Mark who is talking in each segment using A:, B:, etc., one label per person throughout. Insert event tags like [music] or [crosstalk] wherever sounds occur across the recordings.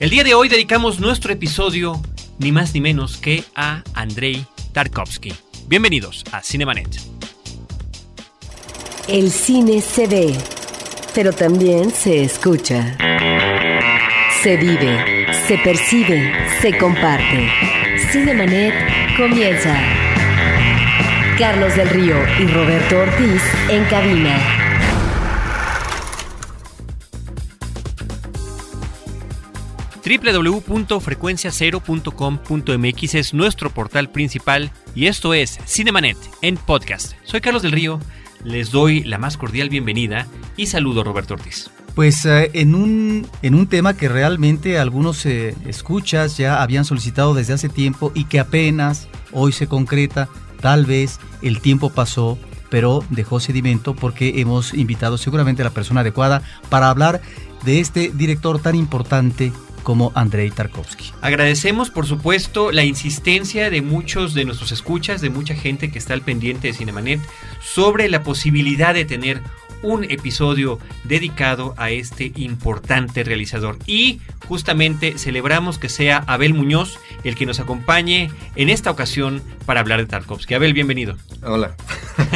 A: El día de hoy dedicamos nuestro episodio ni más ni menos que a Andrei Tarkovsky. Bienvenidos a Cinemanet.
B: El cine se ve, pero también se escucha. Se vive, se percibe, se comparte. Cinemanet comienza. Carlos del Río y Roberto Ortiz en cabina.
A: www.frecuenciacero.com.mx es nuestro portal principal y esto es Cinemanet en podcast. Soy Carlos del Río, les doy la más cordial bienvenida y saludo a Roberto Ortiz.
C: Pues eh, en, un, en un tema que realmente algunos eh, escuchas ya habían solicitado desde hace tiempo y que apenas hoy se concreta, tal vez el tiempo pasó, pero dejó sedimento porque hemos invitado seguramente a la persona adecuada para hablar de este director tan importante como Andrei Tarkovsky.
A: Agradecemos, por supuesto, la insistencia de muchos de nuestros escuchas, de mucha gente que está al pendiente de Cinemanet, sobre la posibilidad de tener un episodio dedicado a este importante realizador. Y justamente celebramos que sea Abel Muñoz el que nos acompañe en esta ocasión para hablar de Tarkovsky. Abel, bienvenido.
D: Hola.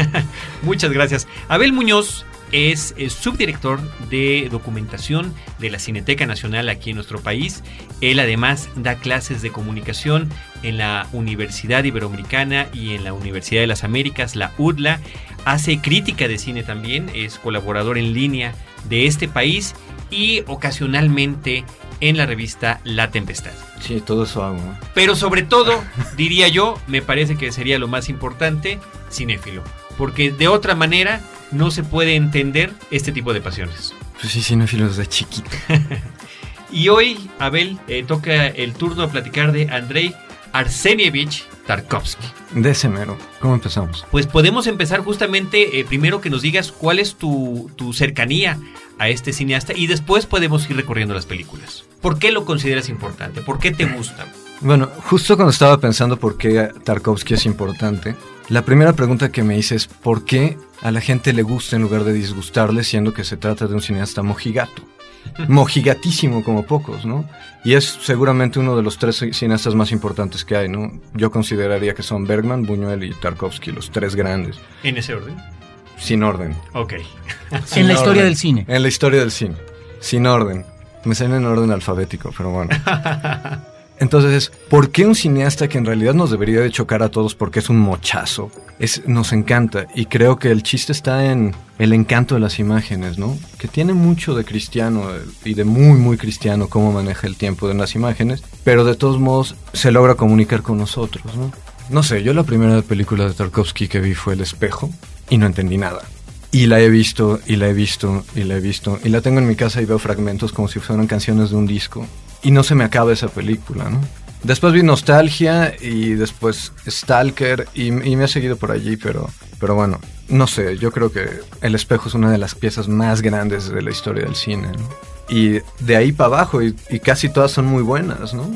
D: [laughs]
A: Muchas gracias. Abel Muñoz es, subdirector de documentación de la Cineteca Nacional aquí en nuestro país. Él además da clases de comunicación en la Universidad Iberoamericana y en la Universidad de las Américas, la UDLA. Hace crítica de cine también, es colaborador en línea de este país y ocasionalmente en la revista La Tempestad.
D: Sí, todo eso hago.
A: Pero sobre todo, [laughs] diría yo, me parece que sería lo más importante, cinéfilo. Porque de otra manera no se puede entender este tipo de pasiones.
D: Pues sí, cinéfilo desde chiquito. [laughs]
A: y hoy, Abel, eh, toca el turno a platicar de Andrei Arsenievich Tarkovsky.
D: De ese mero. ¿Cómo empezamos?
A: Pues podemos empezar justamente eh, primero que nos digas cuál es tu, tu cercanía a este cineasta y después podemos ir recorriendo las películas. ¿Por qué lo consideras importante? ¿Por qué te gusta?
D: Bueno, justo cuando estaba pensando por qué Tarkovsky es importante, la primera pregunta que me hice es ¿por qué a la gente le gusta en lugar de disgustarle siendo que se trata de un cineasta mojigato? [laughs] Mojigatísimo como pocos, ¿no? Y es seguramente uno de los tres cineastas más importantes que hay, ¿no? Yo consideraría que son Bergman, Buñuel y Tarkovsky, los tres grandes.
A: ¿En ese orden?
D: Sin orden.
A: Ok. [laughs]
C: en la historia del cine.
D: En la historia del cine. Sin orden. Me salen en orden alfabético, pero bueno. [laughs] Entonces, ¿por qué un cineasta que en realidad nos debería de chocar a todos porque es un mochazo? Nos encanta y creo que el chiste está en el encanto de las imágenes, ¿no? Que tiene mucho de cristiano y de muy, muy cristiano cómo maneja el tiempo de las imágenes, pero de todos modos se logra comunicar con nosotros, ¿no? No sé, yo la primera película de Tarkovsky que vi fue El espejo y no entendí nada. Y la he visto, y la he visto, y la he visto. Y la tengo en mi casa y veo fragmentos como si fueran canciones de un disco y no se me acaba esa película, ¿no? Después vi Nostalgia y después Stalker y, me ha seguido por allí, pero, pero bueno, no sé, yo creo que El espejo es una de las piezas más grandes de la historia del cine, ¿no? Y de ahí para abajo, y, casi todas son muy buenas, ¿no?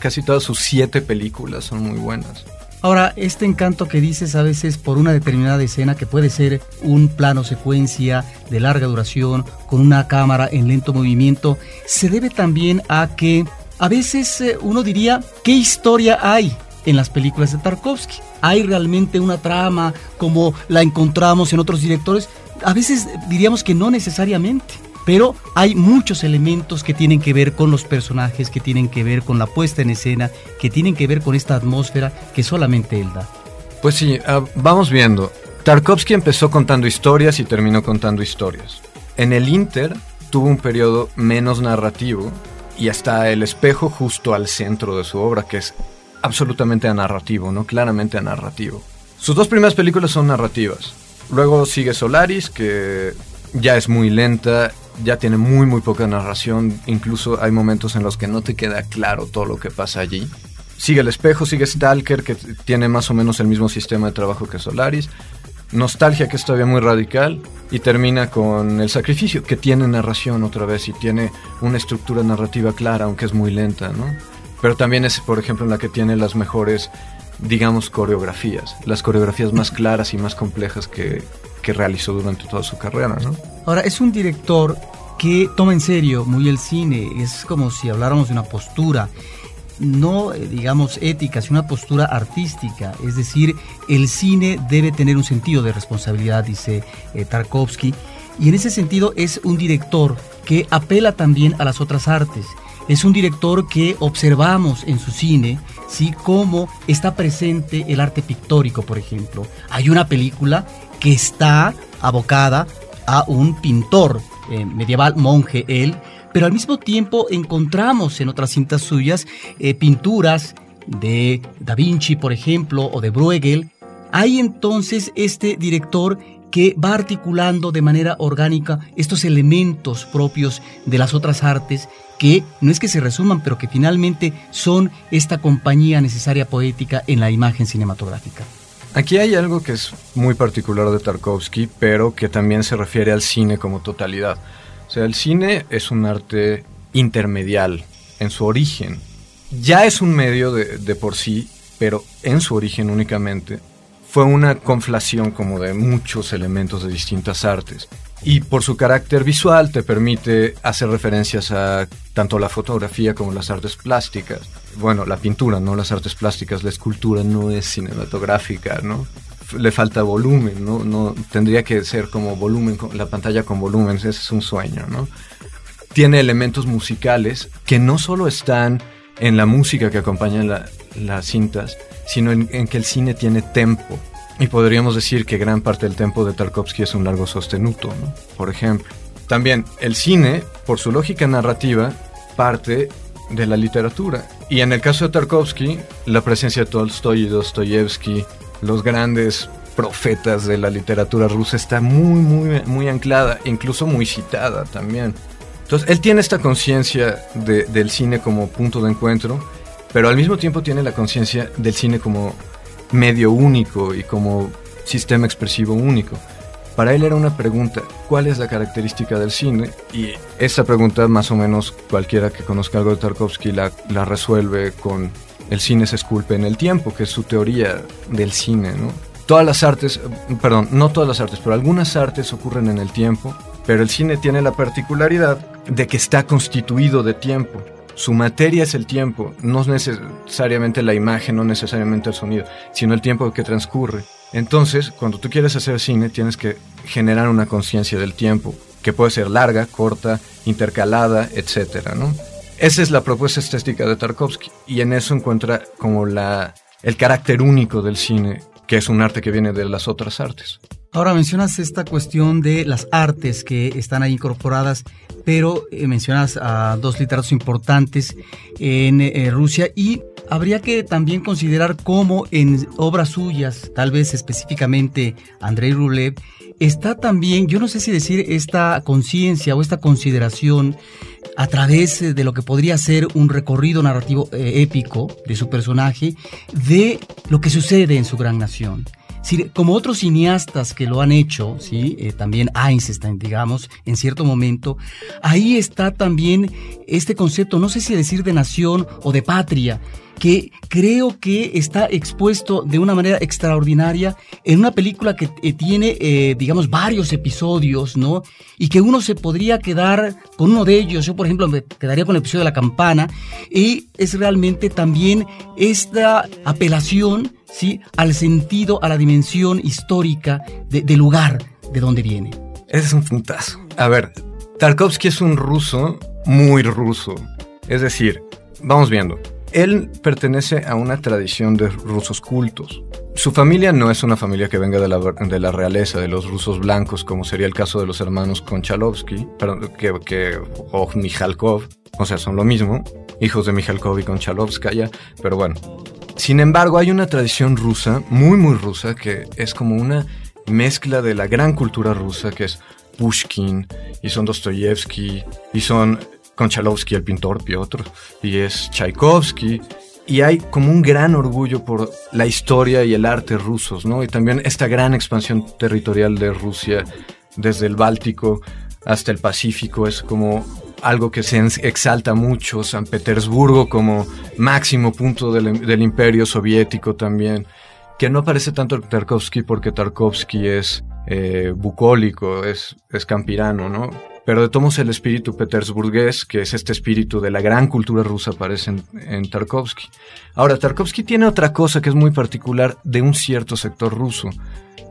D: casi todas sus siete películas son muy buenas.
C: Ahora, este encanto que dices a veces por una determinada escena que puede ser un plano secuencia de larga duración con una cámara en lento movimiento, se debe también a que a veces eh, uno diría, ¿qué historia hay en las películas de Tarkovsky? ¿Hay realmente una trama como la encontramos en otros directores? A veces diríamos que no necesariamente pero hay muchos elementos que tienen que ver con los personajes, que tienen que ver con la puesta en escena, que tienen que ver con esta atmósfera que solamente él da.
D: Pues sí, ah, vamos viendo. Tarkovsky empezó contando historias y terminó contando historias. En el Inter tuvo un periodo menos narrativo y hasta el espejo justo al centro de su obra, que es absolutamente narrativo, ¿no? Claramente narrativo. Sus dos primeras películas son narrativas. Luego sigue Solaris, que ya es muy lenta ya tiene muy muy poca narración, incluso hay momentos en los que no te queda claro todo lo que pasa allí. Sigue el espejo, sigue Stalker, que tiene más o menos el mismo sistema de trabajo que Solaris. Nostalgia, que es todavía muy radical. Y termina con El Sacrificio, que tiene narración otra vez y tiene una estructura narrativa clara, aunque es muy lenta, ¿no? Pero también es, por ejemplo, en la que tiene las mejores, digamos, coreografías. Las coreografías más claras y más complejas que, que realizó durante toda su carrera, ¿no?
C: Ahora, es un director que toma en serio muy el cine, es como si habláramos de una postura, no eh, digamos ética, sino una postura artística, es decir, el cine debe tener un sentido de responsabilidad, dice eh, Tarkovsky, y en ese sentido es un director que apela también a las otras artes. Es un director que observamos en su cine, ¿sí? Cómo está presente el arte pictórico, por ejemplo. Hay una película que está abocada a un pintor eh, medieval, monje él, pero al mismo tiempo encontramos en otras cintas suyas eh, pinturas de Da Vinci, por ejemplo, o de Bruegel. Hay entonces este director que va articulando de manera orgánica estos elementos propios de las otras artes que no es que se resuman, pero que finalmente son esta compañía necesaria poética en la imagen cinematográfica.
D: Aquí hay algo que es muy particular de Tarkovsky, pero que también se refiere al cine como totalidad. O sea, el cine es un arte intermedial en su origen. Ya es un medio de, de por sí, pero en su origen únicamente fue una conflación como de muchos elementos de distintas artes. Y por su carácter visual te permite hacer referencias a tanto la fotografía como las artes plásticas. Bueno, la pintura, no las artes plásticas, la escultura no es cinematográfica, ¿no? Le falta volumen, ¿no? no tendría que ser como volumen, la pantalla con volumen, ese es un sueño, ¿no? Tiene elementos musicales que no solo están en la música que acompaña las cintas, sino en, que el cine tiene tempo. Y podríamos decir que gran parte del tempo de Tarkovsky es un largo sostenuto, ¿no? por ejemplo. También el cine, por su lógica narrativa, parte de la literatura. Y en el caso de Tarkovsky, la presencia de Tolstoy y Dostoyevsky, los grandes profetas de la literatura rusa, está muy, muy, muy anclada, incluso muy citada también. Entonces, él tiene esta conciencia del cine como punto de encuentro pero al mismo tiempo tiene la conciencia del cine como medio único y como sistema expresivo único. Para él era una pregunta, ¿cuál es la característica del cine? Y esa pregunta más o menos cualquiera que conozca algo de Tarkovsky la, la resuelve con el cine se esculpe en el tiempo, que es su teoría del cine, ¿no? Todas las artes, perdón, no todas las artes, pero algunas artes ocurren en el tiempo, pero el cine tiene la particularidad de que está constituido de tiempo. Su materia es el tiempo, no necesariamente la imagen, no necesariamente el sonido, sino el tiempo que transcurre. Entonces, cuando tú quieres hacer cine, tienes que generar una conciencia del tiempo, que puede ser larga, corta, intercalada, etcétera, ¿no? Esa es la propuesta estética de Tarkovsky y en eso encuentra como la, el carácter único del cine, que es un arte que viene de las otras artes.
C: Ahora mencionas esta cuestión de las artes que están ahí incorporadas, pero eh, mencionas a dos literatos importantes en eh, Rusia y habría que también considerar cómo en obras suyas, tal vez específicamente Andrei Rublev, está también, yo no sé si decir esta conciencia o esta consideración a través de lo que podría ser un recorrido narrativo eh, épico de su personaje, de lo que sucede en su gran nación como otros cineastas que lo han hecho, ¿sí? Eh, también Einstein, digamos, en cierto momento, ahí está también este concepto, no sé si decir de nación o de patria, que creo que está expuesto de una manera extraordinaria en una película que eh, tiene, eh, digamos, varios episodios, ¿no? Y que uno se podría quedar con uno de ellos. Yo, por ejemplo, me quedaría con el episodio de la campana. Y es realmente también esta apelación, ¿sí? Al sentido, a la dimensión histórica del lugar de donde viene.
D: Ese es un puntazo. A ver, Tarkovsky es un ruso muy ruso. Es decir, vamos viendo. Él pertenece a una tradición de rusos cultos. Su familia no es una familia que venga de la, de la realeza, de los rusos blancos, como sería el caso de los hermanos Konchalovsky, que, que, o Mikhalkov, o sea, son lo mismo, hijos de Mikhalkov y Konchalovskaya, pero bueno. Sin embargo, hay una tradición rusa, muy, muy rusa, que es como una mezcla de la gran cultura rusa, que es Pushkin, y son Dostoyevsky, y son Konchalovsky, el pintor Piotr, y es Tchaikovsky, y hay como un gran orgullo por la historia y el arte rusos, ¿no? Y también esta gran expansión territorial de Rusia desde el Báltico hasta el Pacífico es como algo que se exalta mucho, San Petersburgo como máximo punto del, imperio soviético también, que no aparece tanto Tarkovsky porque Tarkovsky es eh, bucólico, es, es campirano, ¿no? Pero de tomos el espíritu petersburgués, que es este espíritu de la gran cultura rusa, aparece en, en, Tarkovsky. Ahora, Tarkovsky tiene otra cosa que es muy particular de un cierto sector ruso,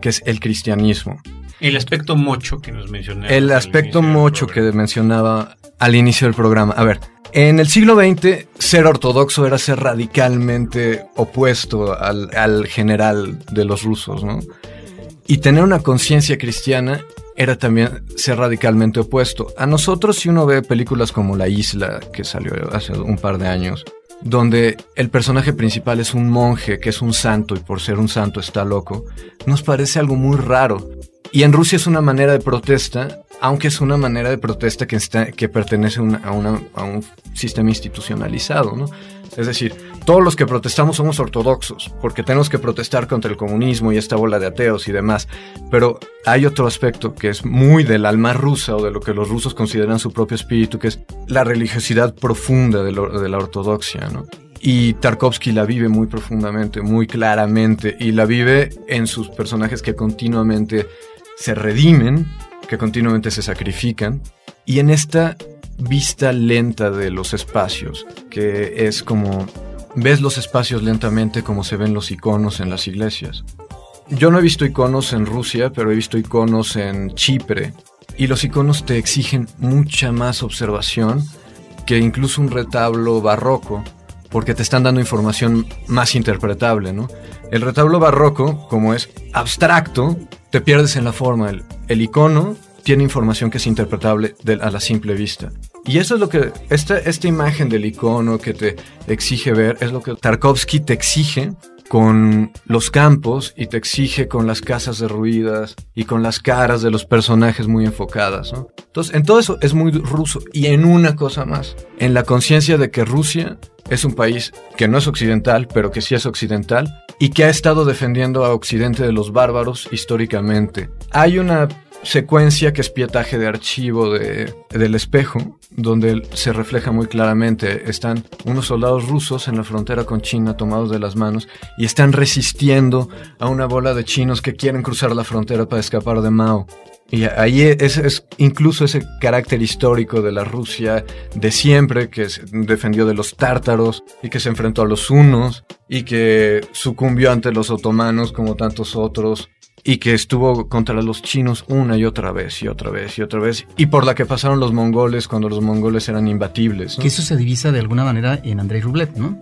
D: que es el cristianismo.
A: El aspecto mocho que nos mencionaba.
D: El aspecto mocho que mencionaba al inicio del programa. A ver, en el siglo XX, ser ortodoxo era ser radicalmente opuesto al, al general de los rusos, ¿no? Y tener una conciencia cristiana era también ser radicalmente opuesto. A nosotros, si uno ve películas como La Isla, que salió hace un par de años, donde el personaje principal es un monje que es un santo y por ser un santo está loco, nos parece algo muy raro. Y en Rusia es una manera de protesta, aunque es una manera de protesta que, está, que pertenece a, a, un sistema institucionalizado, ¿no? Es decir, todos los que protestamos somos ortodoxos, porque tenemos que protestar contra el comunismo y esta bola de ateos y demás. Pero hay otro aspecto que es muy del alma rusa o de lo que los rusos consideran su propio espíritu, que es la religiosidad profunda de, la ortodoxia, ¿no? Y Tarkovsky la vive muy profundamente, muy claramente, y la vive en sus personajes que continuamente se redimen, que continuamente se sacrifican, y en esta vista lenta de los espacios, que es como ves los espacios lentamente como se ven los iconos en las iglesias. Yo no he visto iconos en Rusia, pero he visto iconos en Chipre, y los iconos te exigen mucha más observación que incluso un retablo barroco, porque te están dando información más interpretable, ¿no? El retablo barroco, como es abstracto, te pierdes en la forma. El, icono tiene información que es interpretable a la simple vista. Y eso es lo que, esta, esta imagen del icono que te exige ver, es lo que Tarkovsky te exige con los campos y te exige con las casas derruidas y con las caras de los personajes muy enfocadas. Entonces, en todo eso es muy ruso. Y en una cosa más, en la conciencia de que Rusia es un país que no es occidental, pero que sí es occidental, y que ha estado defendiendo a Occidente de los bárbaros históricamente. Hay una secuencia que es pietaje de archivo de, del espejo, donde se refleja muy claramente. Están unos soldados rusos en la frontera con China tomados de las manos y están resistiendo a una bola de chinos que quieren cruzar la frontera para escapar de Mao. Y ahí es, es, incluso ese carácter histórico de la Rusia de siempre, que defendió de los tártaros y que se enfrentó a los hunos y que sucumbió ante los otomanos como tantos otros y que estuvo contra los chinos una y otra vez y otra vez y otra vez y por la que pasaron los mongoles cuando los mongoles eran imbatibles.
C: Que eso se divisa de alguna manera en Andrei Rublev, ¿no?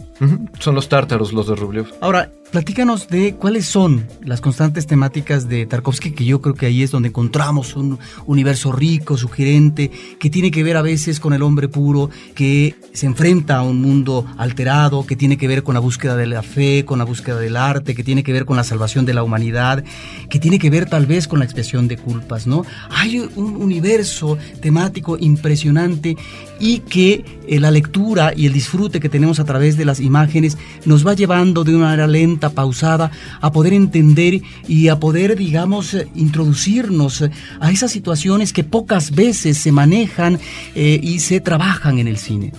D: Son los tártaros los de Rublev.
C: Ahora, Platícanos de cuáles son las constantes temáticas de Tarkovsky, que yo creo que ahí es donde encontramos un universo rico, sugerente, que tiene que ver a veces con el hombre puro, que se enfrenta a un mundo alterado, que tiene que ver con la búsqueda de la fe, con la búsqueda del arte, que tiene que ver con la salvación de la humanidad, que tiene que ver tal vez con la expresión de culpas, ¿no? Hay un universo temático impresionante y que eh, la lectura y el disfrute que tenemos a través de las imágenes nos va llevando de una manera lenta, pausada, a poder entender y a poder, digamos, eh, introducirnos eh, a esas situaciones que pocas veces se manejan y se trabajan en el cine.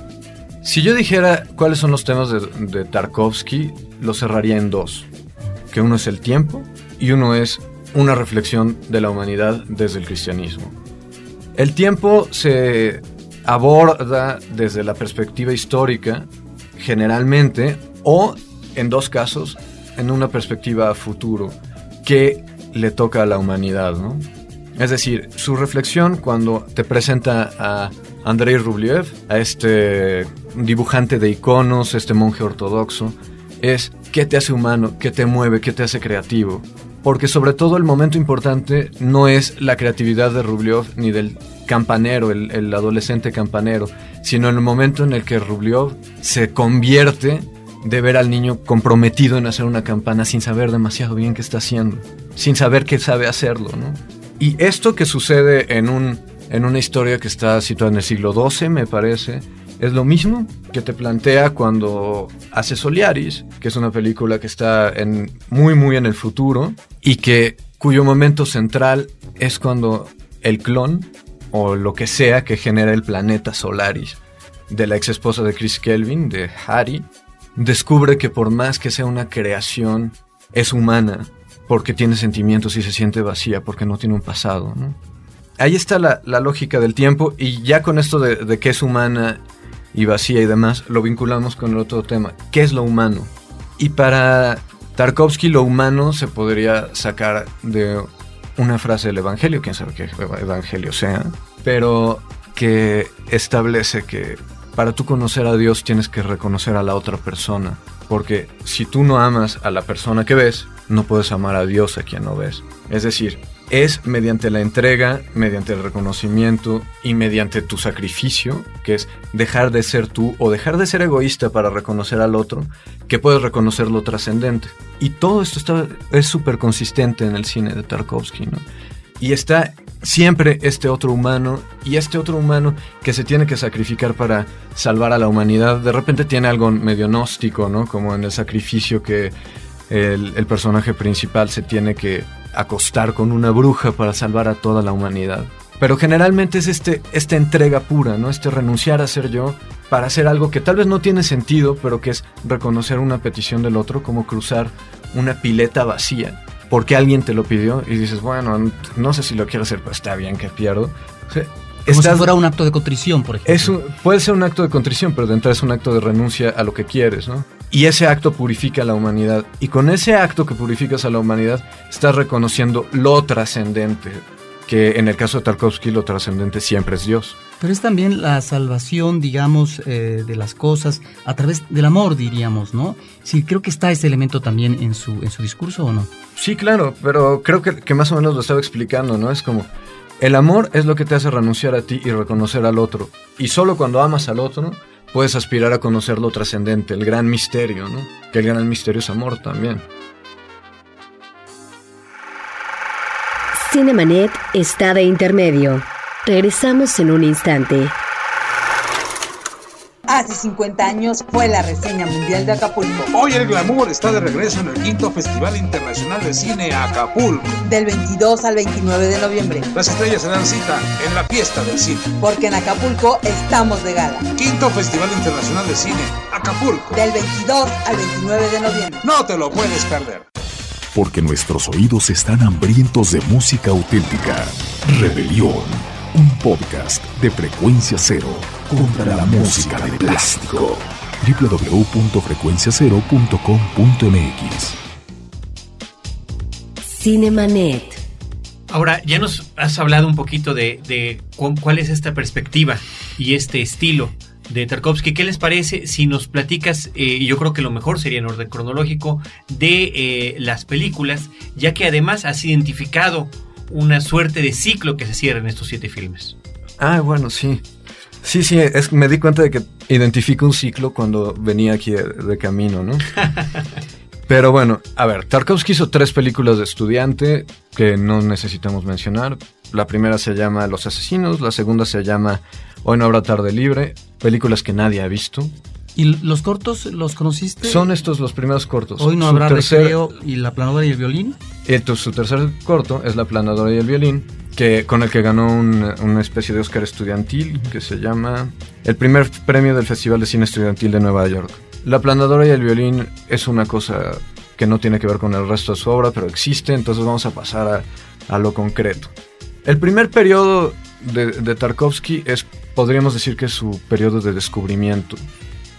D: Si yo dijera cuáles son los temas de, de Tarkovsky, lo cerraría en dos. Que uno es el tiempo y uno es una reflexión de la humanidad desde el cristianismo. El tiempo se aborda desde la perspectiva histórica, generalmente, o en dos casos, en una perspectiva futuro, que le toca a la humanidad, ¿no? Es decir, su reflexión cuando te presenta a Andrei Rublev, a este dibujante de iconos, este monje ortodoxo, es qué te hace humano, qué te mueve, qué te hace creativo. Porque sobre todo el momento importante no es la creatividad de Rublev ni del campanero, el, adolescente campanero, sino el momento en el que Rubliov se convierte de ver al niño comprometido en hacer una campana sin saber demasiado bien qué está haciendo, sin saber que sabe hacerlo, ¿no? Y esto que sucede en, un, en una historia que está situada en el siglo XII, me parece, es lo mismo que te plantea cuando hace Soliaris, que es una película que está en, muy, muy en el futuro y que cuyo momento central es cuando el clon o lo que sea que genera el planeta Solaris de la ex esposa de Chris Kelvin, de Harry, descubre que por más que sea una creación, es humana, porque tiene sentimientos y se siente vacía, porque no tiene un pasado. ahí está la, la lógica del tiempo y ya con esto de, de que es humana y vacía y demás, lo vinculamos con el otro tema, ¿qué es lo humano? Y para Tarkovsky lo humano se podría sacar de una frase del Evangelio, quién sabe qué Evangelio sea, pero que establece que para tú conocer a Dios tienes que reconocer a la otra persona, porque si tú no amas a la persona que ves, no puedes amar a Dios a quien no ves. Es decir, es mediante la entrega, mediante el reconocimiento y mediante tu sacrificio, que es dejar de ser tú o dejar de ser egoísta para reconocer al otro, que puedes reconocer lo trascendente. Y todo esto está, es súper consistente en el cine de Tarkovsky, ¿no? Y está siempre este otro humano y este otro humano que se tiene que sacrificar para salvar a la humanidad. De repente tiene algo medio gnóstico, ¿no? Como en el sacrificio que el, el personaje principal se tiene que acostar con una bruja para salvar a toda la humanidad. Pero generalmente es este, esta entrega pura, ¿no? Este renunciar a ser yo para hacer algo que tal vez no tiene sentido, pero que es reconocer una petición del otro, como cruzar una pileta vacía. Porque alguien te lo pidió y dices, bueno, no sé si lo quiero hacer, pero está bien que pierdo. O sea,
C: Como
D: estás-
C: si fuera un acto de contrición, por ejemplo.
D: es un- puede ser un acto de contrición, pero de entrada es un acto de renuncia a lo que quieres, ¿no? Y ese acto purifica a la humanidad. Y con ese acto que purificas a la humanidad, estás reconociendo lo trascendente. Que en el caso de Tarkovsky, lo trascendente siempre es Dios.
C: Pero es también la salvación, digamos, eh, de las cosas a través del amor, diríamos, ¿no? Sí, creo que está ese elemento también en su, en su discurso, ¿o no?
D: Sí, claro, pero creo que, que más o menos lo estaba explicando, ¿no? Es como, el amor es lo que te hace renunciar a ti y reconocer al otro. Y solo cuando amas al otro, puedes aspirar a conocer lo trascendente, el gran misterio, ¿no? Que el gran misterio es amor también.
B: Cinemanet está de intermedio. Regresamos en un instante.
E: Hace 50 años fue la reseña mundial de Acapulco.
F: Hoy el glamour está de regreso en el quinto Festival Internacional de Cine Acapulco.
E: Del 22 al 29 de noviembre.
F: Las estrellas se dan cita en la fiesta del cine.
E: Porque en Acapulco estamos de gala.
F: Quinto Festival Internacional de Cine Acapulco.
E: Del 22 al 29 de noviembre.
F: No te lo puedes perder.
G: Porque nuestros oídos están hambrientos de música auténtica. Rebelión, un podcast de frecuencia cero contra la música de plástico. www.frecuenciacero.com.mx
B: Cinemanet.
A: Ahora, ya nos has hablado un poquito de, de cu- cuál es esta perspectiva y este estilo de Tarkovsky. ¿Qué les parece si nos platicas, eh, y yo creo que lo mejor sería en orden cronológico, de eh, las películas, ya que además has identificado una suerte de ciclo que se cierra en estos siete filmes?
D: Ah, bueno, sí. Sí, sí, es, me di cuenta de que identifico un ciclo cuando venía aquí de, de camino, ¿no? [laughs] Pero bueno, a ver, Tarkovsky hizo tres películas de estudiante que no necesitamos mencionar. La primera se llama Los Asesinos, la segunda se llama Hoy no habrá tarde libre, películas que nadie ha visto.
C: ¿Y los cortos los conociste?
D: Son estos los primeros cortos.
C: Hoy no
D: Su
C: habrá
D: tercer-
C: recreo y la planadora y el violín.
D: Entonces, su tercer corto es La planadora y el violín, que, con el que ganó un- una especie de Oscar estudiantil que se llama el primer premio del Festival de Cine Estudiantil de Nueva York. La planadora y el violín es una cosa que no tiene que ver con el resto de su obra, pero existe, entonces vamos a pasar a, a lo concreto. El primer periodo de, de Tarkovsky es, podríamos decir que su periodo de descubrimiento.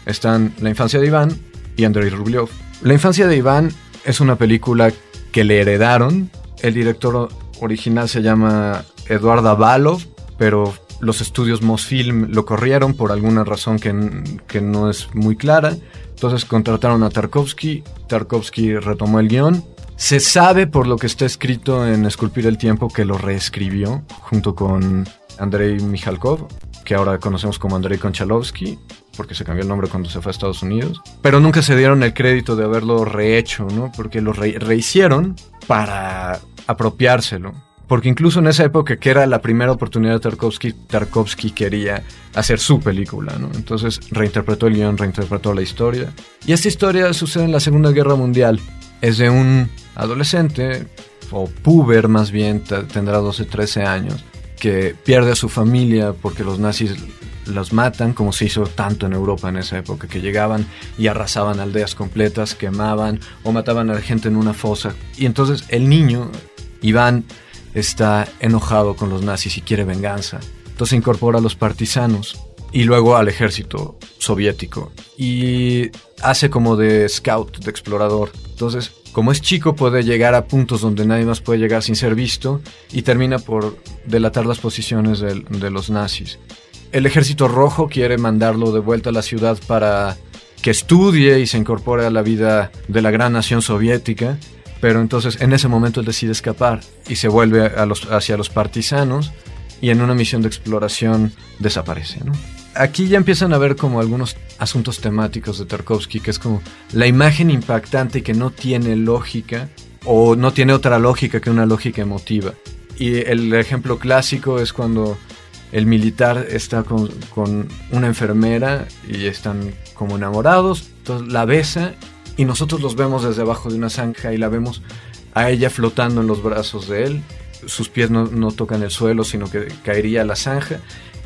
D: Están La infancia de Iván y Andrei Rublev. La infancia de Iván es una película que le heredaron. El director original se llama Eduard Avalov, pero los estudios Mosfilm lo corrieron por alguna razón que, que no es muy clara. Entonces contrataron a Tarkovsky. Tarkovsky retomó el guion. Se sabe por lo que está escrito en Esculpir el Tiempo que lo reescribió junto con Andrei Mikhalkov, que ahora conocemos como Andrei Konchalovsky, porque se cambió el nombre cuando se fue a Estados Unidos. Pero nunca se dieron el crédito de haberlo rehecho, ¿no? Porque lo re- rehicieron para apropiárselo. Porque incluso en esa época, que era la primera oportunidad de Tarkovsky, Tarkovsky quería hacer su película, ¿no? Entonces reinterpretó el guion, reinterpretó la historia. Y esta historia sucede en la Segunda Guerra Mundial. Es de un adolescente, o puber más bien, tendrá 12, 13 años, que pierde a su familia porque los nazis los matan, como se hizo tanto en Europa en esa época, que llegaban y arrasaban aldeas completas, quemaban o mataban a la gente en una fosa. Y entonces el niño, Iván, está enojado con los nazis y quiere venganza. Entonces incorpora a los partisanos y luego al ejército soviético y hace como de scout, de explorador. Entonces, como es chico, puede llegar a puntos donde nadie más puede llegar sin ser visto y termina por delatar las posiciones de, los nazis. El ejército rojo quiere mandarlo de vuelta a la ciudad para que estudie y se incorpore a la vida de la gran nación soviética, pero entonces en ese momento él decide escapar y se vuelve los, hacia los partisanos y en una misión de exploración desaparece. ¿no? Aquí ya empiezan a ver como algunos asuntos temáticos de Tarkovsky, que es como la imagen impactante que no tiene lógica o no tiene otra lógica que una lógica emotiva. Y el ejemplo clásico es cuando el militar está con, con, una enfermera y están como enamorados, entonces la besa y nosotros los vemos desde abajo de una zanja y la vemos a ella flotando en los brazos de él, sus pies no, no tocan el suelo, sino que caería a la zanja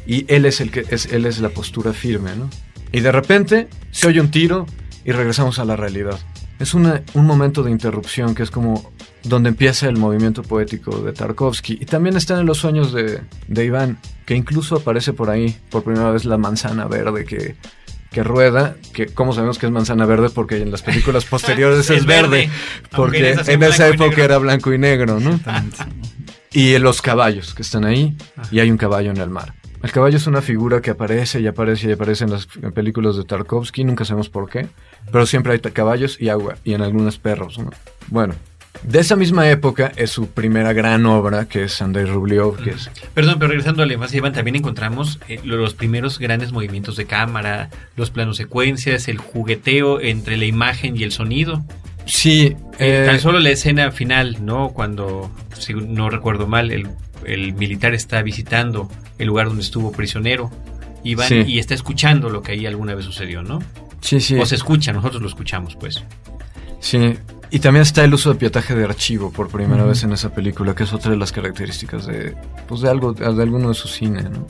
D: y él es el que es, él es la postura firme, ¿no? Y de repente se oye un tiro y regresamos a la realidad. Es una, un momento de interrupción que es como donde empieza el movimiento poético de Tarkovsky. Y también están en los sueños de, de Iván, que incluso aparece por ahí por primera vez la manzana verde que, que rueda, que como sabemos que es manzana verde porque en las películas [laughs] posteriores es, verde,
A: verde,
D: porque en
A: en esa
D: época era blanco y negro, ¿no? Y los caballos que están ahí, y hay un caballo en el mar. El caballo es una figura que aparece y aparece y aparece en las películas de Tarkovsky, nunca sabemos por qué, pero siempre hay caballos y agua, y en algunos perros, ¿no? Bueno, de esa misma época es su primera gran obra, que es Andrei Rublev, que es
A: Perdón, pero regresando a la infancia, Iván, también encontramos eh, lo- los primeros grandes movimientos de cámara, los planos secuencias, el jugueteo entre la imagen y el sonido.
D: Sí,
A: Eh,
D: eh,
A: tan solo la escena final, ¿no? Cuando, si no recuerdo mal, el, el militar está visitando el lugar donde estuvo prisionero,
D: Sí.
A: y está escuchando lo que ahí alguna vez sucedió, ¿no?
D: sí, sí,
A: O se escucha, nosotros lo escuchamos, pues.
D: sí. Y también está el uso de pietaje de archivo por primera vez en esa película, que es otra de las características de, pues de algo, de alguno de su cine, ¿no?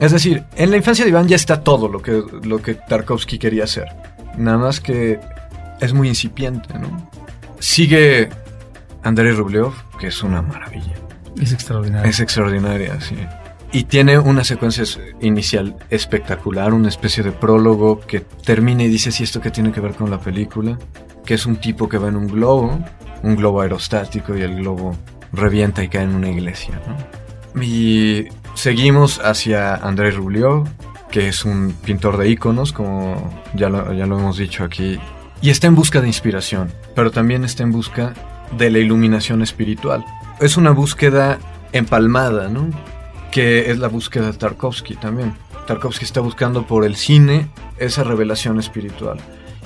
D: Es decir, en la infancia de Iván ya está todo lo que, lo que Tarkovsky quería hacer. Nada más que es muy incipiente, ¿no? Sigue Andrei Rublev, que es una maravilla.
C: Es extraordinario.
D: Es extraordinaria, sí. Y tiene una secuencia inicial espectacular, una especie de prólogo que termina y dice si esto que tiene que ver con la película, que es un tipo que va en un globo, un globo aerostático y el globo revienta y cae en una iglesia. Y seguimos hacia Andrei Rublev, que es un pintor de íconos, como ya lo, ya lo hemos dicho aquí, y está en busca de inspiración, pero también está en busca de la iluminación espiritual. Es una búsqueda empalmada, ¿no? Que es la búsqueda de Tarkovsky también. Tarkovsky está buscando por el cine esa revelación espiritual.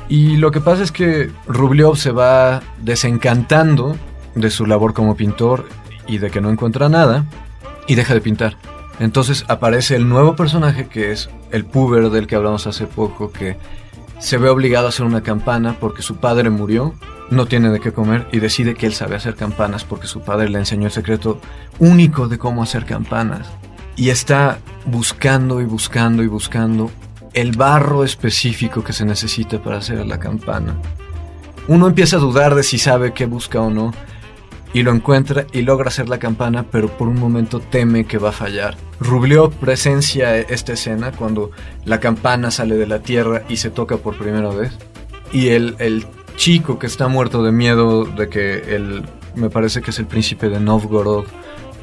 D: Y lo que pasa es que Rublev se va desencantando de su labor como pintor y de que no encuentra nada y deja de pintar. Entonces aparece el nuevo personaje que es el puber del que hablamos hace poco, que se ve obligado a hacer una campana porque su padre murió, no tiene de qué comer y decide que él sabe hacer campanas porque su padre le enseñó el secreto único de cómo hacer campanas. Y está buscando y buscando y buscando el barro específico que se necesita para hacer la campana. Uno empieza a dudar de si sabe qué busca o no, y lo encuentra y logra hacer la campana, pero por un momento teme que va a fallar. Rublev presencia esta escena cuando la campana sale de la tierra y se toca por primera vez. Y el, el chico que está muerto de miedo de que el, me parece que es el príncipe de Novgorod,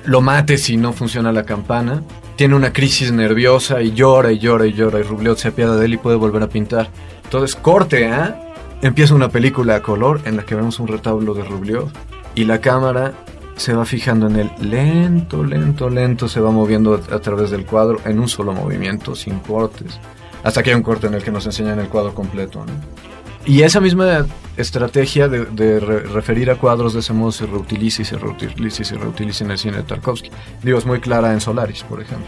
D: lo mate si no funciona la campana. Tiene una crisis nerviosa y llora y llora y llora y Rublev se apiada de él y puede volver a pintar. Entonces, corte, ¿ah? Empieza una película a color en la que vemos un retablo de Rublev y la cámara se va fijando en él lento, lento, lento, se va moviendo a, través del cuadro en un solo movimiento, sin cortes. Hasta que hay un corte en el que nos enseñan el cuadro completo. ¿no? Y esa misma estrategia de, de re- referir a cuadros de ese modo se reutiliza y se reutiliza y se reutiliza en el cine de Tarkovsky. Digo, es muy clara en Solaris, por ejemplo.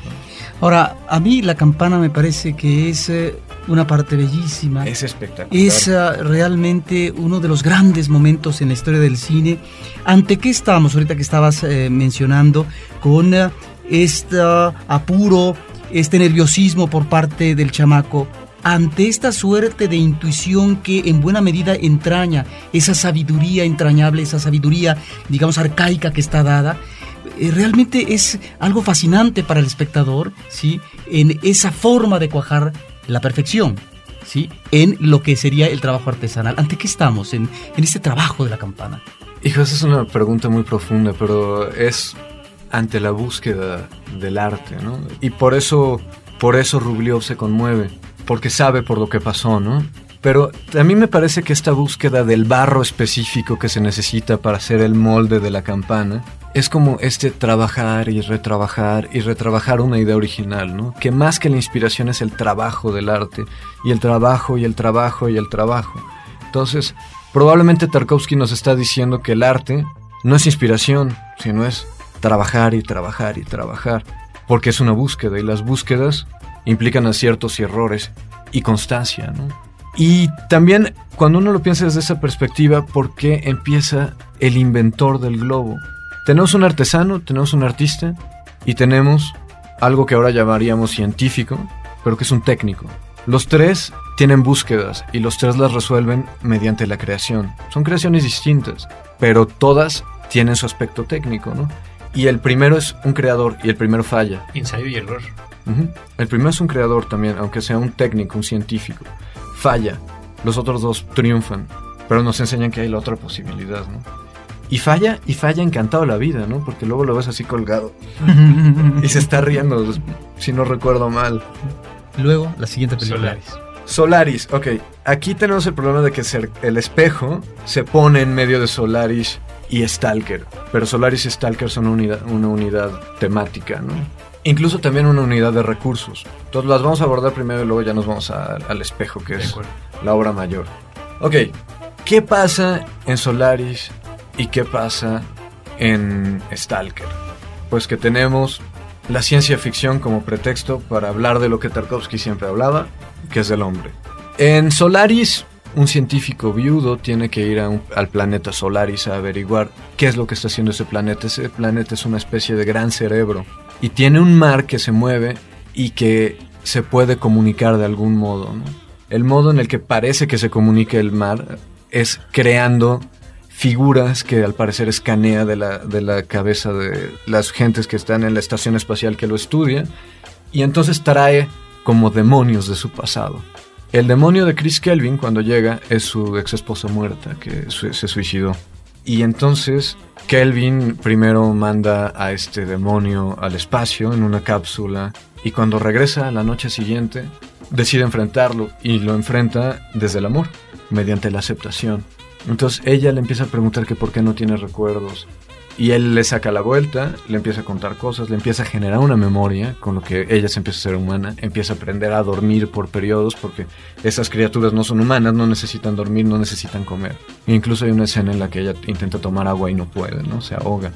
C: Ahora, a mí la campana me parece que es eh, una parte bellísima.
D: Es espectacular.
C: Es ah, realmente uno de los grandes momentos en la historia del cine. ¿Ante qué estamos ahorita que estabas eh, mencionando con ah, este apuro, este nerviosismo por parte del chamaco? Ante esta suerte de intuición que en buena medida entraña esa sabiduría entrañable, esa sabiduría, digamos, arcaica que está dada, eh, realmente es algo fascinante para el espectador, ¿sí? En esa forma de cuajar la perfección, ¿sí? En lo que sería el trabajo artesanal. ¿Ante qué estamos en, en este trabajo de la campana?
D: Hijo, esa es una pregunta muy profunda, pero es ante la búsqueda del arte, ¿no? Y por eso, por eso Rubliov se conmueve, porque sabe por lo que pasó, ¿no? Pero a mí me parece que esta búsqueda del barro específico que se necesita para hacer el molde de la campana es como este trabajar y retrabajar y retrabajar una idea original, ¿no? Que más que la inspiración es el trabajo del arte y el trabajo y el trabajo y el trabajo. Entonces, probablemente Tarkovsky nos está diciendo que el arte no es inspiración, sino es trabajar y trabajar y trabajar, porque es una búsqueda y las búsquedas implican aciertos y errores y constancia, ¿no? Y también cuando uno lo piensa desde esa perspectiva, ¿por qué empieza el inventor del globo? Tenemos un artesano, tenemos un artista y tenemos algo que ahora llamaríamos científico, pero que es un técnico. Los tres tienen búsquedas y los tres las resuelven mediante la creación. Son creaciones distintas, pero todas tienen su aspecto técnico, ¿no? Y el primero es un creador y el primero falla.
A: Ensayo y error.
D: El primero es un creador también, aunque sea un técnico, un científico. Falla. Los otros dos triunfan, pero nos enseñan que hay la otra posibilidad, ¿no? Y falla, y falla encantado la vida, ¿no? Porque luego lo ves así colgado. [laughs] y se está riendo, si no recuerdo mal.
C: Luego, la siguiente película.
A: Solaris.
D: Solaris, ok. Aquí tenemos el problema de que el espejo se pone en medio de Solaris y Stalker. Pero Solaris y Stalker son una unidad, una unidad temática, ¿no? Incluso también una unidad de recursos. Entonces las vamos a abordar primero y luego ya nos vamos a- al espejo, que es la obra mayor. Ok, ¿qué pasa en Solaris y qué pasa en Stalker? Pues que tenemos la ciencia ficción como pretexto para hablar de lo que Tarkovsky siempre hablaba, que es del hombre. En Solaris, un científico viudo tiene que ir un- al planeta Solaris a averiguar qué es lo que está haciendo ese planeta. Ese planeta es una especie de gran cerebro y tiene un mar que se mueve y que se puede comunicar de algún modo. El modo en el que parece que se comunica el mar es creando figuras que al parecer escanea de la, de la cabeza de las gentes que están en la estación espacial que lo estudia y entonces trae como demonios de su pasado. El demonio de Chris Kelvin cuando llega es su ex esposa muerta que se suicidó. Y entonces Kelvin primero manda a este demonio al espacio en una cápsula y cuando regresa la noche siguiente decide enfrentarlo y lo enfrenta desde el amor, mediante la aceptación. Entonces ella le empieza a preguntar que por qué no tiene recuerdos. Y él le saca la vuelta, le empieza a contar cosas, le empieza a generar una memoria, con lo que ella se empieza a ser humana, empieza a aprender a dormir por periodos, porque esas criaturas no son humanas, no necesitan dormir, no necesitan comer. E incluso hay una escena en la que ella intenta tomar agua y no puede, ¿no? Se ahoga.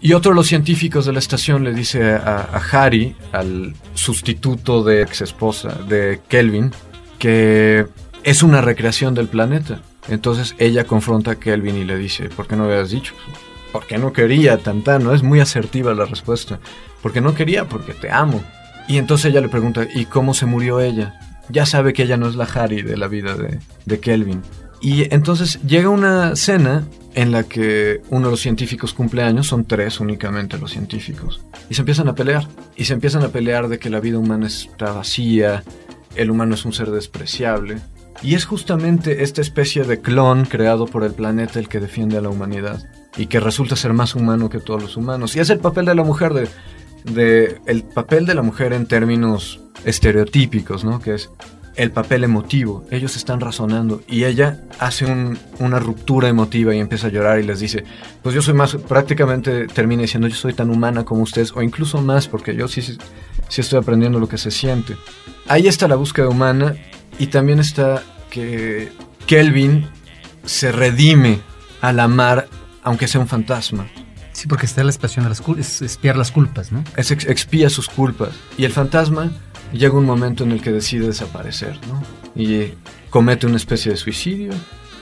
D: Y otro de los científicos de la estación le dice a, Harry, al sustituto de ex esposa de Kelvin, que es una recreación del planeta. Entonces ella confronta a Kelvin y le dice, ¿por qué no habías dicho? Porque no quería, Tantano. Es muy asertiva la respuesta. Porque no quería, porque te amo. Y entonces ella le pregunta, ¿y cómo se murió ella? Ya sabe que ella no es la Harry de la vida de, de Kelvin. Y entonces llega una cena en la que uno de los científicos cumple años, son tres únicamente los científicos, y se empiezan a pelear. Y se empiezan a pelear de que la vida humana está vacía, el humano es un ser despreciable. Y es justamente esta especie de clon creado por el planeta el que defiende a la humanidad y que resulta ser más humano que todos los humanos. Y es el papel de la mujer de, de el papel de la mujer en términos estereotípicos, ¿no? Que es el papel emotivo. Ellos están razonando y ella hace un- una ruptura emotiva y empieza a llorar y les dice, pues yo soy más, prácticamente termina diciendo, yo soy tan humana como ustedes o incluso más porque yo sí, sí, estoy aprendiendo lo que se siente. Ahí está la búsqueda humana y también está que Kelvin se redime al amar aunque sea un fantasma.
C: Sí, porque está la expresión de las culpas, espiar las culpas, ¿no?
D: Es ex- expía sus culpas. Y el fantasma llega un momento en el que decide desaparecer, ¿no? Y comete una especie de suicidio,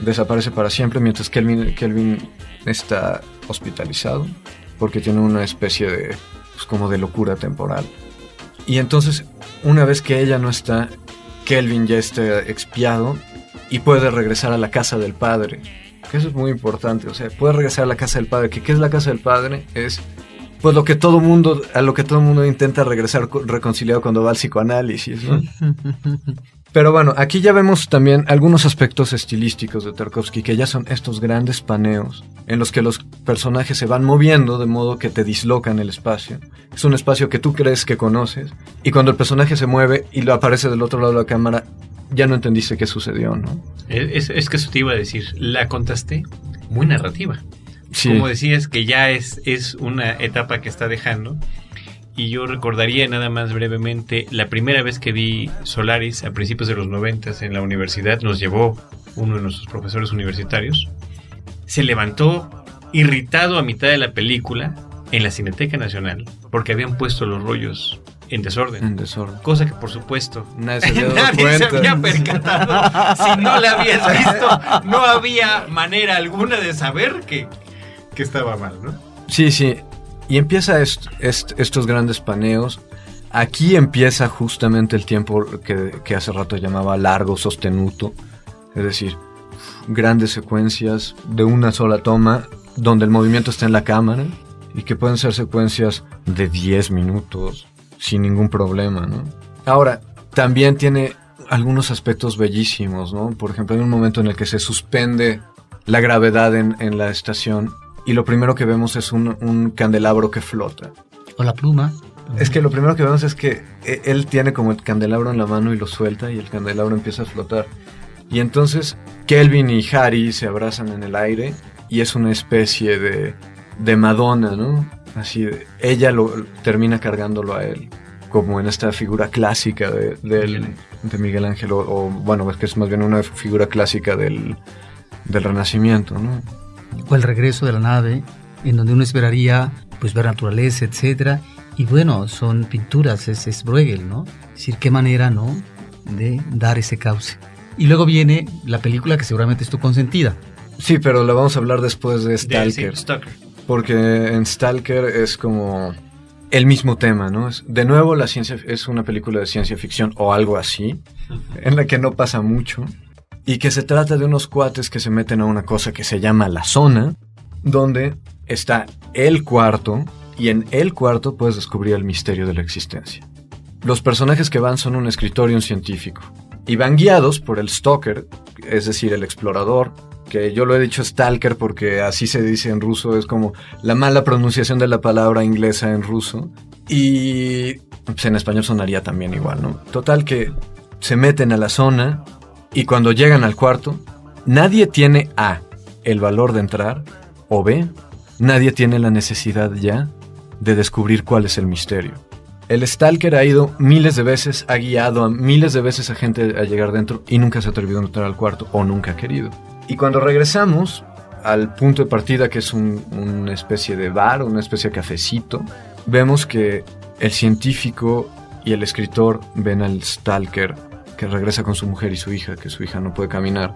D: desaparece para siempre mientras Kelvin, Kelvin está hospitalizado porque tiene una especie de, pues como de locura temporal. Y entonces, una vez que ella no está, Kelvin ya está expiado y puede regresar a la casa del padre. Que eso es muy importante, o sea, puede regresar a la casa del padre. que ¿Qué es la casa del padre? Es pues lo que todo mundo, a lo que todo mundo intenta regresar co- reconciliado cuando va al psicoanálisis, ¿no? [laughs] Pero bueno, aquí ya vemos también algunos aspectos estilísticos de Tarkovsky, que ya son estos grandes paneos en los que los personajes se van moviendo de modo que te dislocan el espacio. Es un espacio que tú crees que conoces, y cuando el personaje se mueve y lo aparece del otro lado de la cámara, ya no entendiste qué sucedió, ¿no?
A: Es, es que eso te iba a decir, la contaste muy narrativa.
D: Sí.
A: Como decías, que ya es, es una etapa que está dejando. Y yo recordaría nada más brevemente la primera vez que vi Solaris a principios de los noventas en la universidad, nos llevó uno de nuestros profesores universitarios. Se levantó irritado a mitad de la película en la Cineteca Nacional porque habían puesto los rollos en desorden.
D: En desorden.
A: Cosa que por supuesto
D: Nadie [laughs] se había
A: se percatado. Si no la habías [laughs] visto, no había manera alguna de saber que, que estaba mal, ¿no?
D: Sí, sí. Y empieza est- est- estos grandes paneos. Aquí empieza justamente el tiempo que, que hace rato llamaba largo, sostenuto. Es decir, grandes secuencias de una sola toma donde el movimiento está en la cámara y que pueden ser secuencias de 10 minutos sin ningún problema, ¿no? Ahora, también tiene algunos aspectos bellísimos, ¿no? Por ejemplo, hay un momento en el que se suspende la gravedad en, en la estación y lo primero que vemos es un, un candelabro que flota.
C: O la pluma.
D: Es que lo primero que vemos es que e- él tiene como el candelabro en la mano y lo suelta y el candelabro empieza a flotar. Y entonces Kelvin y Harry se abrazan en el aire y es una especie de, de Madonna, ¿no? Así, de- ella lo termina cargándolo a él, como en esta figura clásica de, del- de Miguel Ángel, o, o, bueno, es que es más bien una figura clásica del, del Renacimiento, ¿no?
C: O el regreso de la nave, en donde uno esperaría pues ver naturaleza, etcétera. Y bueno, son pinturas, es, es Bruegel, ¿no? Es decir, qué manera, ¿no? De dar ese cauce. Y luego viene la película que seguramente es tu consentida.
D: Sí, pero la vamos a hablar después de
A: De-
D: Stalker.
A: sí, Stalker.
D: Porque en Stalker es como el mismo tema, ¿no? De nuevo, la ciencia es una película de ciencia ficción o algo así, en la que no pasa mucho, y que se trata de unos cuates que se meten a una cosa que se llama la zona, donde está el cuarto, y en el cuarto puedes descubrir el misterio de la existencia. Los personajes que van son un escritor y un científico, y van guiados por el stalker, es decir, el explorador, que yo lo he dicho stalker porque así se dice en ruso, es como la mala pronunciación de la palabra inglesa en ruso. Y pues, en español sonaría también igual, ¿no? Total que se meten a la zona y cuando llegan al cuarto, nadie tiene A, el valor de entrar, o B, nadie tiene la necesidad ya de descubrir cuál es el misterio. El Stalker ha ido miles de veces, ha guiado a miles de veces a gente a llegar dentro y nunca se ha atrevido a entrar al cuarto o nunca ha querido. Y cuando regresamos al punto de partida, que es un- una especie de bar, una especie de cafecito, vemos que el científico y el escritor ven al Stalker que regresa con su mujer y su hija, que su hija no puede caminar.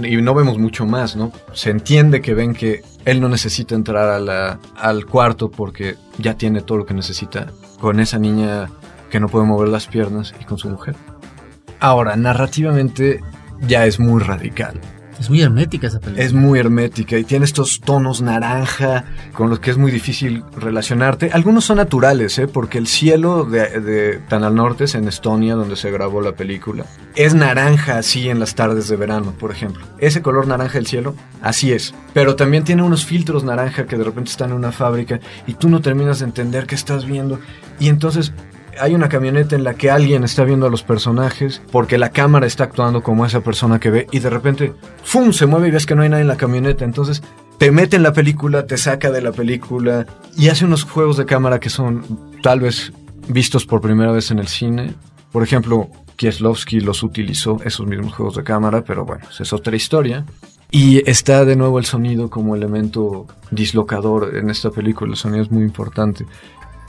D: Y no vemos mucho más, ¿no? Se entiende que ven que él no necesita entrar a la- al cuarto porque ya tiene todo lo que necesita con esa niña que no puede mover las piernas y con su mujer. Ahora, narrativamente ya es muy radical.
C: Es muy hermética esa película.
D: Es muy hermética y tiene estos tonos naranja con los que es muy difícil relacionarte. Algunos son naturales, ¿eh? porque el cielo de, de- tan al norte es en Estonia, donde se grabó la película. Es naranja así en las tardes de verano, por ejemplo. Ese color naranja del cielo, así es. Pero también tiene unos filtros naranja que de repente están en una fábrica y tú no terminas de entender qué estás viendo. Y entonces hay una camioneta en la que alguien está viendo a los personajes porque la cámara está actuando como esa persona que ve y de repente ¡fum! se mueve y ves que no hay nadie en la camioneta. Entonces te mete en la película, te saca de la película y hace unos juegos de cámara que son tal vez vistos por primera vez en el cine. Por ejemplo, Kieslowski los utilizó, esos mismos juegos de cámara, pero bueno, es otra historia. Y está de nuevo el sonido como elemento dislocador en esta película. El sonido es muy importante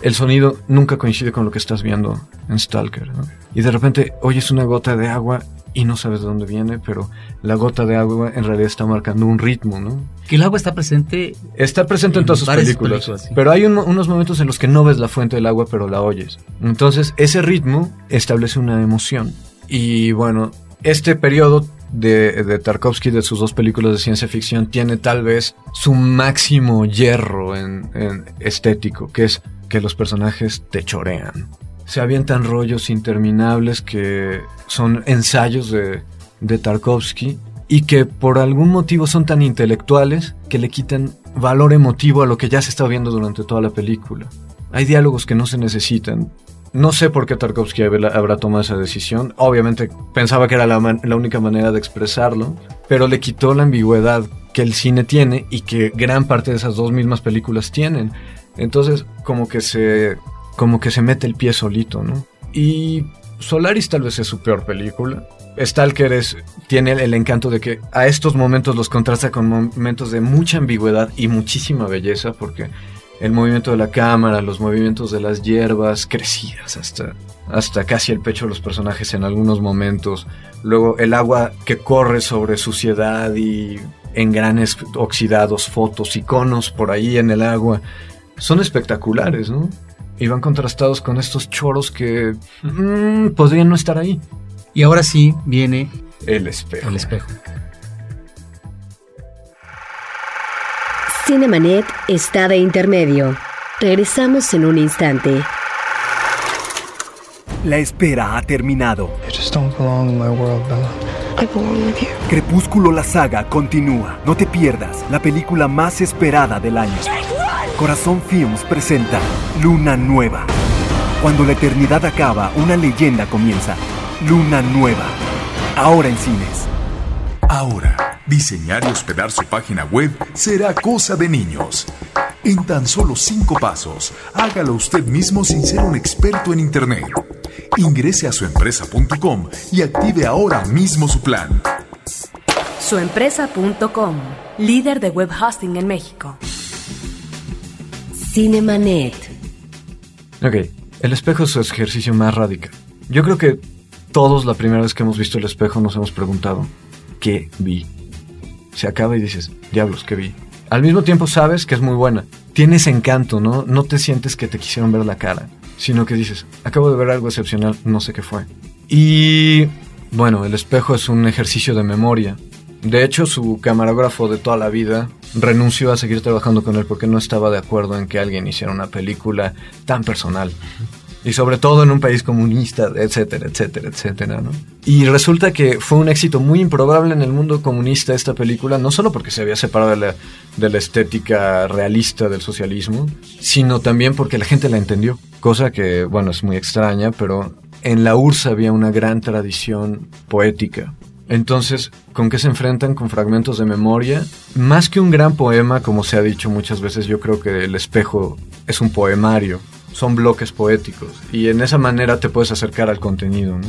D: el sonido nunca coincide con lo que estás viendo en Stalker. ¿no? Y de repente oyes una gota de agua y no sabes de dónde viene, pero la gota de agua en realidad está marcando un ritmo, ¿no?
C: Que el agua está presente.
D: Está presente en
C: En
D: todas sus películas,
C: películas, sí.
D: pero hay un- unos momentos en los que no ves la fuente del agua, pero la oyes. Entonces, ese ritmo establece una emoción. Y bueno, este periodo de, de Tarkovsky, de sus dos películas de ciencia ficción, tiene tal vez su máximo hierro en, en estético, que es que los personajes te chorean. Se avientan rollos interminables que son ensayos de, de Tarkovsky y que por algún motivo son tan intelectuales que le quitan valor emotivo a lo que ya se está viendo durante toda la película. Hay diálogos que no se necesitan. No sé por qué Tarkovsky habrá tomado esa decisión. Obviamente pensaba que era la, la única manera de expresarlo, pero le quitó la ambigüedad que el cine tiene y que gran parte de esas dos mismas películas tienen. Entonces, como que se como que se mete el pie solito, ¿no? Y Solaris tal vez es su peor película. Stalker es, tiene el, encanto de que a estos momentos los contrasta con momentos de mucha ambigüedad y muchísima belleza, porque el movimiento de la cámara, los movimientos de las hierbas crecidas hasta, hasta casi el pecho de los personajes en algunos momentos. Luego el agua que corre sobre suciedad y engranes oxidados, fotos, iconos por ahí en el agua. Son espectaculares, ¿no? Y van contrastados con estos choros que mm, podrían no estar ahí.
C: Y ahora sí viene
D: El espejo.
C: el espejo.
B: Cinemanet está de intermedio. Regresamos en un instante.
H: La espera ha terminado.
I: You just don't belong in my world, Bella.
J: I belong with you.
H: Crepúsculo la saga continúa. No te pierdas la película más esperada del año. Corazón Films presenta Luna Nueva. Cuando la eternidad acaba, una leyenda comienza. Luna Nueva. Ahora en cines.
G: Ahora, diseñar y hospedar su página web será cosa de niños. En tan solo cinco pasos, hágalo usted mismo sin ser un experto en Internet. Ingrese a suempresa.com y active ahora mismo su plan.
K: Suempresa.com, líder de web hosting en México.
B: Cinemanet.
D: Ok, el espejo es su ejercicio más radical. Yo creo que todos la primera vez que hemos visto el espejo nos hemos preguntado, ¿qué vi? Se acaba y dices, diablos, ¿qué vi? Al mismo tiempo sabes que es muy buena. Tienes encanto, ¿no? No te sientes que te quisieron ver la cara, sino que dices, acabo de ver algo excepcional, no sé qué fue. Y bueno, el espejo es un ejercicio de memoria. De hecho, su camarógrafo de toda la vida renunció a seguir trabajando con él porque no estaba de acuerdo en que alguien hiciera una película tan personal. Y sobre todo en un país comunista, etcétera, etcétera, etcétera, ¿no? Y resulta que fue un éxito muy improbable en el mundo comunista esta película, no solo porque se había separado de la, de la estética realista del socialismo, sino también porque la gente la entendió. Cosa que, bueno, es muy extraña, pero en la URSS había una gran tradición poética. Entonces, ¿con qué se enfrentan? Con fragmentos de memoria. Más que un gran poema, como se ha dicho muchas veces, yo creo que el espejo es un poemario. Son bloques poéticos. Y en esa manera te puedes acercar al contenido.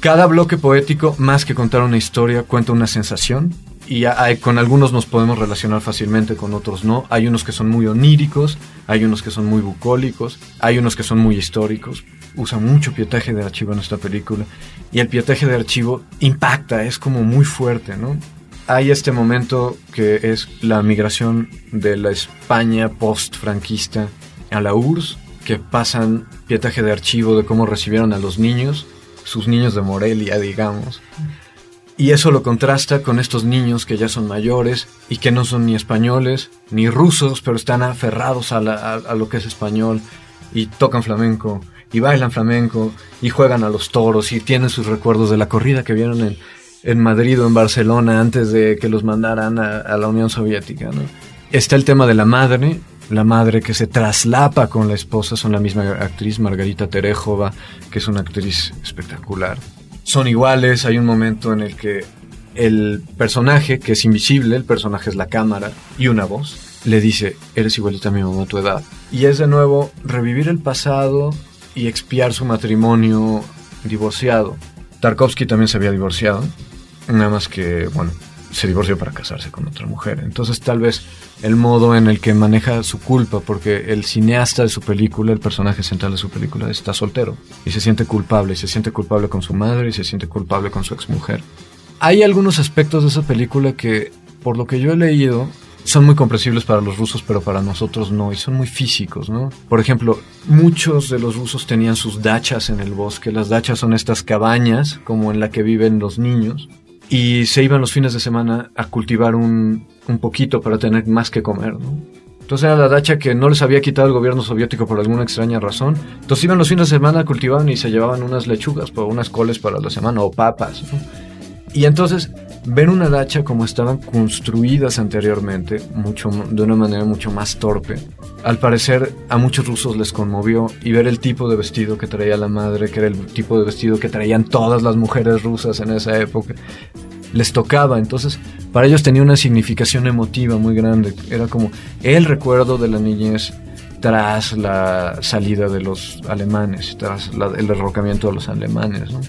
D: Cada bloque poético, más que contar una historia, cuenta una sensación. Y con algunos nos podemos relacionar fácilmente, con otros no. Hay unos que son muy oníricos, hay unos que son muy bucólicos, hay unos que son muy históricos. Usa mucho pietaje de archivo en esta película. Y el pietaje de archivo impacta, es como muy fuerte, ¿no? Hay este momento que es la migración de la España post-franquista a la URSS, que pasan pietaje de archivo de cómo recibieron a los niños, sus niños de Morelia, digamos. Y eso lo contrasta con estos niños que ya son mayores y que no son ni españoles ni rusos, pero están aferrados a, a lo que es español y tocan flamenco y bailan flamenco y juegan a los toros y tienen sus recuerdos de la corrida que vieron en, en Madrid o en Barcelona antes de que los mandaran a, a la Unión Soviética. ¿no? Está el tema de la madre, la madre que se traslapa con la esposa, son la misma actriz, Margarita Terejova, que es una actriz espectacular. Son iguales, hay un momento en el que el personaje, que es invisible, el personaje es la cámara, y una voz, le dice, eres igualita a mi mamá a tu edad. Y es de nuevo revivir el pasado y expiar su matrimonio divorciado. Tarkovsky también se había divorciado, nada más que, bueno, se divorció para casarse con otra mujer. Entonces tal vez el modo en el que maneja su culpa, porque el cineasta de su película, el personaje central de su película, está soltero y se siente culpable, y se siente culpable con su madre y se siente culpable con su exmujer. Hay algunos aspectos de esa película que, por lo que yo he leído, son muy comprensibles para los rusos, pero para nosotros no, y son muy físicos, ¿no? Por ejemplo, muchos de los rusos tenían sus dachas en el bosque. Las dachas son estas cabañas, como en la que viven los niños, y se iban los fines de semana a cultivar un, un poquito para tener más que comer, ¿no? Entonces era la dacha que no les había quitado el gobierno soviético por alguna extraña razón. Entonces iban los fines de semana, cultivaban y se llevaban unas lechugas, o unas coles para la semana, o papas. ¿no? Y entonces ver una dacha como estaban construidas anteriormente, mucho, de una manera mucho más torpe, al parecer a muchos rusos les conmovió y ver el tipo de vestido que traía la madre, que era el tipo de vestido que traían todas las mujeres rusas en esa época, les tocaba. Entonces, para ellos tenía una significación emotiva muy grande. Era como el recuerdo de la niñez tras la salida de los alemanes, tras la, el derrocamiento de los alemanes, ¿no?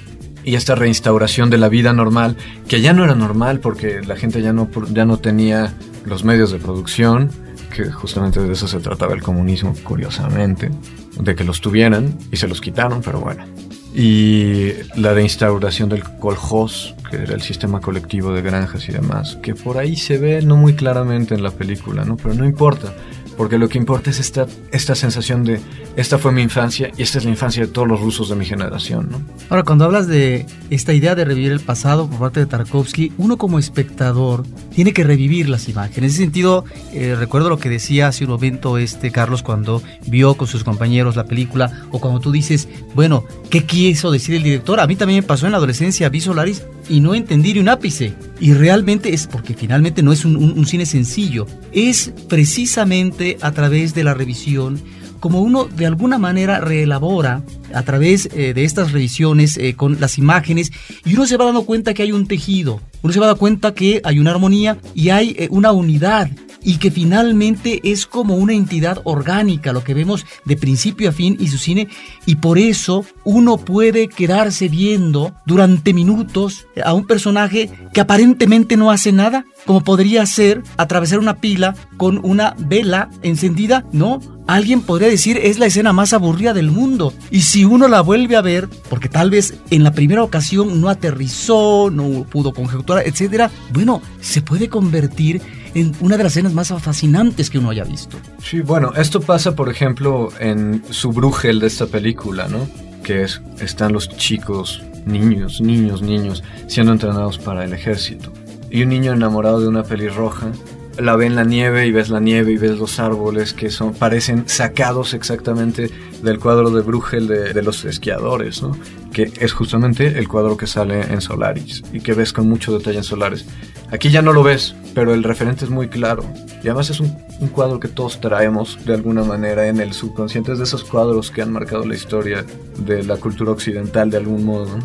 D: Y esta reinstauración de la vida normal, que ya no era normal porque la gente ya no, ya no tenía los medios de producción, que justamente de eso se trataba el comunismo, curiosamente, de que los tuvieran y se los quitaron, pero bueno. Y la reinstauración del kolhoz, que era el sistema colectivo de granjas y demás, que por ahí se ve no muy claramente en la película, ¿no? Pero no importa, porque lo que importa es esta, esta sensación de esta fue mi infancia y esta es la infancia de todos los rusos de mi generación. ¿no?
C: Ahora, cuando hablas de esta idea de revivir el pasado por parte de Tarkovsky, uno como espectador tiene que revivir las imágenes. En ese sentido, eh, recuerdo lo que decía hace un momento este Carlos cuando vio con sus compañeros la película o cuando tú dices, bueno, ¿qué quiso decir el director? A mí también me pasó en la adolescencia, vi Solaris y no entendí un ápice. Y realmente es porque finalmente no es un cine sencillo, es precisamente a través de la revisión como uno de alguna manera reelabora a través eh, de estas revisiones eh, con las imágenes y uno se va dando cuenta que hay un tejido, uno se va dando cuenta que hay una armonía y hay eh, una unidad y que finalmente es como una entidad orgánica lo que vemos de principio a fin y su cine y por eso uno puede quedarse viendo durante minutos a un personaje que aparentemente no hace nada como podría ser atravesar una pila con una vela encendida no alguien podría decir es la escena más aburrida del mundo y si uno la vuelve a ver porque tal vez en la primera ocasión no aterrizó no pudo conjeturar etcétera bueno se puede convertir en una de las escenas más fascinantes que uno haya visto.
D: Sí, bueno, esto pasa, por ejemplo, en su brújel de esta película, ¿no? Que es, están los chicos, niños, niños, niños, siendo entrenados para el ejército. Y un niño enamorado de una pelirroja la ve en la nieve y ves la nieve y ves los árboles que son parecen sacados exactamente del cuadro de Bruegel de, los esquiadores, ¿no? que es justamente el cuadro que sale en Solaris y que ves con mucho detalle en Solaris. Aquí ya no lo ves, pero el referente es muy claro. Y además es un, cuadro que todos traemos de alguna manera en el subconsciente. Es de esos cuadros que han marcado la historia de la cultura occidental de algún modo.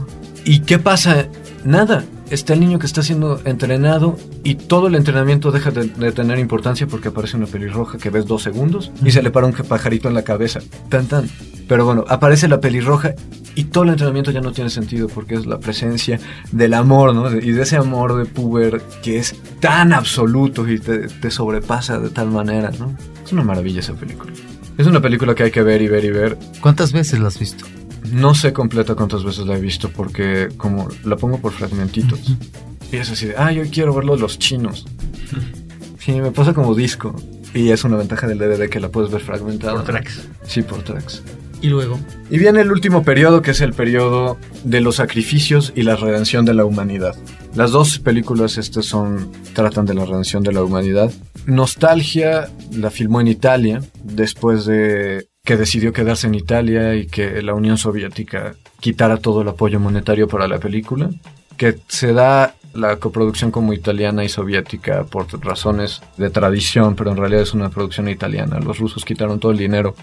D: ¿Y qué pasa? Nada. Está el niño que está siendo entrenado y todo el entrenamiento deja de, tener importancia porque aparece una pelirroja que ves dos segundos y se le para un pajarito en la cabeza. Tan tan. Pero bueno, aparece la pelirroja y todo el entrenamiento ya no tiene sentido porque es la presencia del amor, ¿no? Y de ese amor de puber que es tan absoluto y te, te sobrepasa de tal manera, ¿no? Es una maravilla esa película. Es una película que hay que ver y ver y ver.
C: ¿Cuántas veces la has visto?
D: No sé completa cuántas veces la he visto porque como la pongo por fragmentitos. Uh -huh. Y es así de, ah, yo quiero verlo los chinos. Sí, me pasa como disco. Y es una ventaja del DVD que la puedes ver fragmentada.
A: Por tracks.
D: Sí, por tracks.
C: Y luego.
D: Y viene el último periodo, que es el periodo de los sacrificios y la redención de la humanidad. Las dos películas estas son tratan de la redención de la humanidad. Nostalgia la filmó en Italia después de que decidió quedarse en Italia y que la Unión Soviética quitara todo el apoyo monetario para la película, que se da la coproducción como italiana y soviética por razones de tradición, pero en realidad es una producción italiana. Los rusos quitaron todo el dinero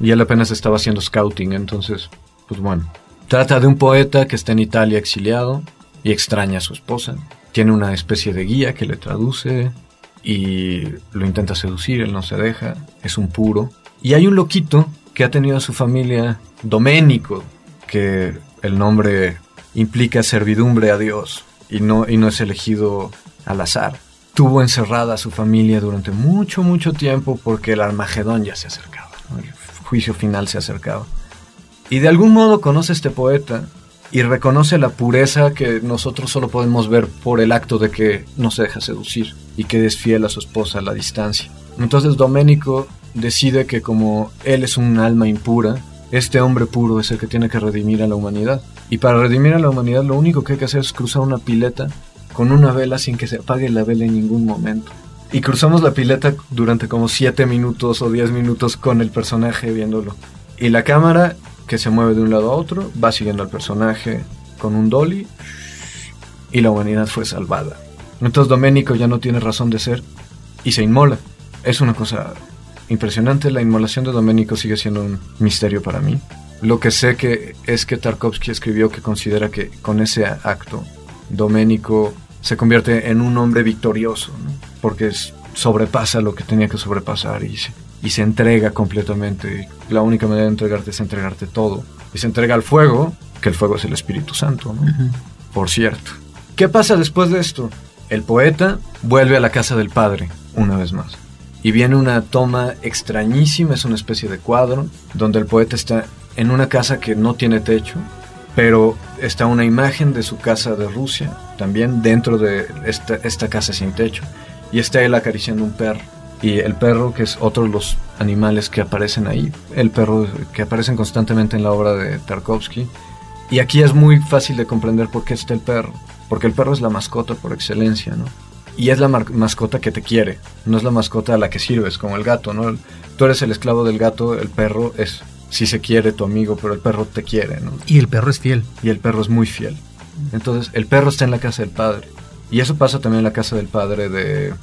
D: y él apenas estaba haciendo scouting, entonces, pues bueno. Trata de un poeta que está en Italia exiliado y extraña a su esposa. Tiene una especie de guía que le traduce y lo intenta seducir, él no se deja, es un puro. Y hay un loquito que ha tenido a su familia, Doménico, que el nombre implica servidumbre a Dios y no, y no es elegido al azar. Tuvo encerrada a su familia durante mucho, mucho tiempo porque el Armagedón ya se acercaba, el juicio final se acercaba. Y de algún modo conoce a este poeta y reconoce la pureza que nosotros solo podemos ver por el acto de que no se deja seducir y que es fiel a su esposa a la distancia. Entonces Doménico decide que como él es un alma impura, este hombre puro es el que tiene que redimir a la humanidad. Y para redimir a la humanidad lo único que hay que hacer es cruzar una pileta con una vela sin que se apague la vela en ningún momento. Y cruzamos la pileta durante como 7 minutos o 10 minutos con el personaje viéndolo. Y la cámara, que se mueve de un lado a otro, va siguiendo al personaje con un dolly y la humanidad fue salvada. Entonces Doménico ya no tiene razón de ser y se inmola. Es una cosa impresionante. La inmolación de Doménico sigue siendo un misterio para mí. Lo que sé que es que Tarkovsky escribió que considera que con ese acto Doménico se convierte en un hombre victorioso, porque sobrepasa lo que tenía que sobrepasar y se, y se entrega completamente. La única manera de entregarte es entregarte todo. Y se entrega al fuego, que el fuego es el Espíritu Santo, por cierto. ¿Qué pasa después de esto? El poeta vuelve a la casa del padre, una vez más. Y viene una toma extrañísima, es una especie de cuadro, donde el poeta está en una casa que no tiene techo, pero está una imagen de su casa de Rusia, también dentro de esta, esta casa sin techo, y está él acariciando un perro. Y el perro, que es otro de los animales que aparecen ahí, el perro que aparecen constantemente en la obra de Tarkovsky. Y aquí es muy fácil de comprender por qué está el perro, porque el perro es la mascota por excelencia, ¿no? Y es la mascota que te quiere, no es la mascota a la que sirves, como el gato, ¿no? Tú eres el esclavo del gato, el perro es si se quiere tu amigo, pero el perro te quiere, ¿no?
C: Y el perro es fiel.
D: Y el perro es muy fiel. Entonces, el perro está en la casa del padre. Y eso pasa también en la casa del padre de,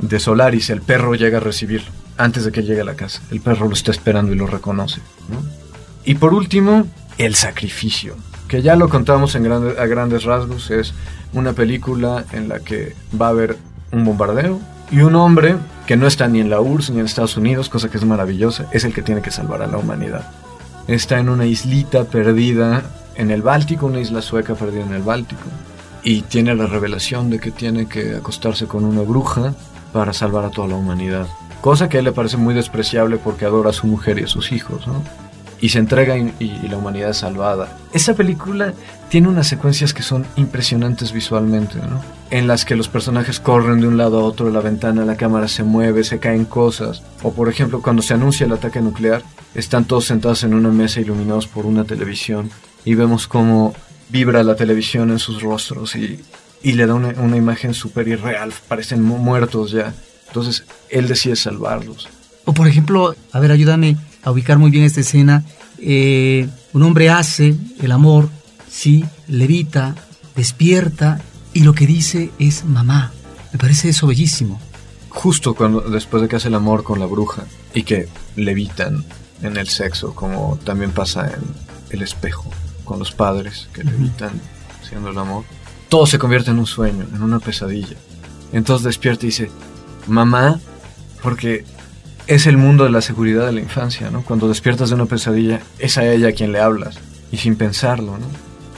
D: de Solaris. El perro llega a recibirlo antes de que llegue a la casa. El perro lo está esperando y lo reconoce. ¿no? Y por último, el sacrificio. Que ya lo contamos en a grandes rasgos. Es una película en la que va a haber un bombardeo y un hombre que no está ni en la URSS ni en Estados Unidos, cosa que es maravillosa, es el que tiene que salvar a la humanidad. Está en una islita perdida en el Báltico, una isla sueca perdida en el Báltico, y tiene la revelación de que tiene que acostarse con una bruja para salvar a toda la humanidad. Cosa que a él le parece muy despreciable porque adora a su mujer y a sus hijos, ¿no? Y se entrega y, la humanidad es salvada. Esa película tiene unas secuencias que son impresionantes visualmente, ¿no? En las que los personajes corren de un lado a otro de la ventana, la cámara se mueve, se caen cosas. O por ejemplo, cuando se anuncia el ataque nuclear, están todos sentados en una mesa iluminados por una televisión y vemos cómo vibra la televisión en sus rostros y, y le da una, una imagen súper irreal, parecen muertos ya. Entonces él decide salvarlos.
C: O por ejemplo, a ver, ayúdame, a ubicar muy bien esta escena. Eh, un hombre hace el amor, sí, levita, despierta y lo que dice es mamá. Me parece eso bellísimo.
D: Justo cuando después de que hace el amor con la bruja y que levitan en el sexo, como también pasa en el espejo con los padres que levitan haciendo el amor, todo se convierte en un sueño, en una pesadilla. Entonces despierta y dice, mamá, porque es el mundo de la seguridad de la infancia, ¿no? Cuando despiertas de una pesadilla, es a ella a quien le hablas, y sin pensarlo, ¿no?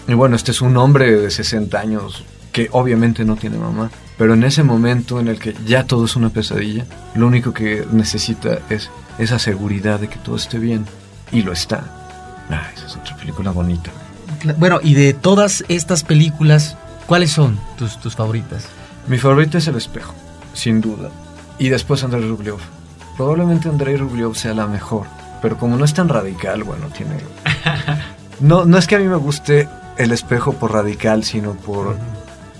D: Y bueno, este es un hombre de 60 años que obviamente no tiene mamá, pero en ese momento en el que ya todo es una pesadilla, lo único que necesita es esa seguridad de que todo esté bien, y lo está. Ah, esa es otra película bonita.
C: Bueno, y de todas estas películas, ¿cuáles son tus, tus favoritas?
D: Mi favorita es El Espejo, sin duda. Y después Andrés Rublev. Probablemente Andrei Rublev sea la mejor, pero como no es tan radical, bueno, tiene... [laughs] No, no es que a mí me guste el espejo por radical, sino por...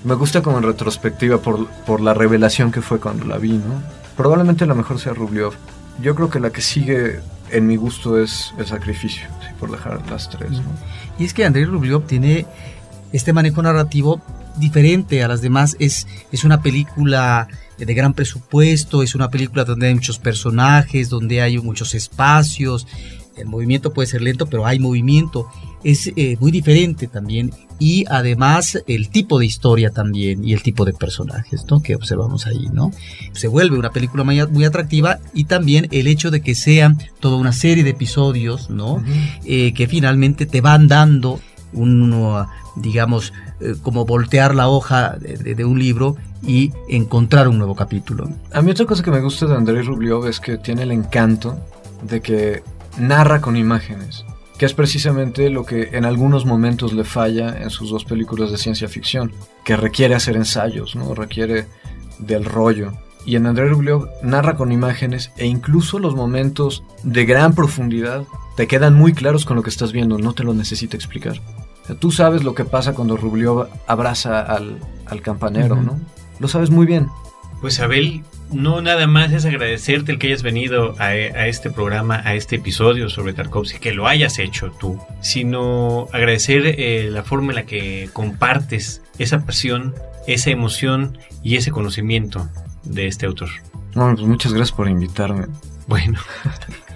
D: Me gusta como en retrospectiva por, por la revelación que fue cuando la vi, ¿no? Probablemente la mejor sea Rublev. Yo creo que la que sigue en mi gusto es El Sacrificio, por dejar las tres, ¿no?
C: Y es que Andrei Rublev tiene este manejo narrativo diferente a las demás. Es, es una película de gran presupuesto, es una película donde hay muchos personajes, donde hay muchos espacios. El movimiento puede ser lento, pero hay movimiento. Es eh, muy diferente también. Y además el tipo de historia también y el tipo de personajes ¿no? que observamos ahí. ¿no? Se vuelve una película muy, muy atractiva y también el hecho de que sean toda una serie de episodios ¿no? Eh, que finalmente te van dando un, digamos, eh, como voltear la hoja de, un libro y encontrar un nuevo capítulo.
D: A mí otra cosa que me gusta de Andrei Rublev es que tiene el encanto de que narra con imágenes, que es precisamente lo que en algunos momentos le falla en sus dos películas de ciencia ficción, que requiere hacer ensayos, ¿no? requiere del rollo. Y en Andrei Rublev narra con imágenes e incluso los momentos de gran profundidad te quedan muy claros con lo que estás viendo, no te lo necesita explicar. Tú sabes lo que pasa cuando Rubliov abraza al, al campanero,
C: Ujú.
D: ¿no? Lo sabes muy bien.
A: Pues Abel, no nada más es agradecerte el que hayas venido a, a este programa, a este episodio sobre Tarkovsky, que lo hayas hecho tú, sino agradecer eh, la forma en la que compartes esa pasión, esa emoción y ese conocimiento de este autor.
D: No, pues muchas gracias por invitarme.
A: Bueno,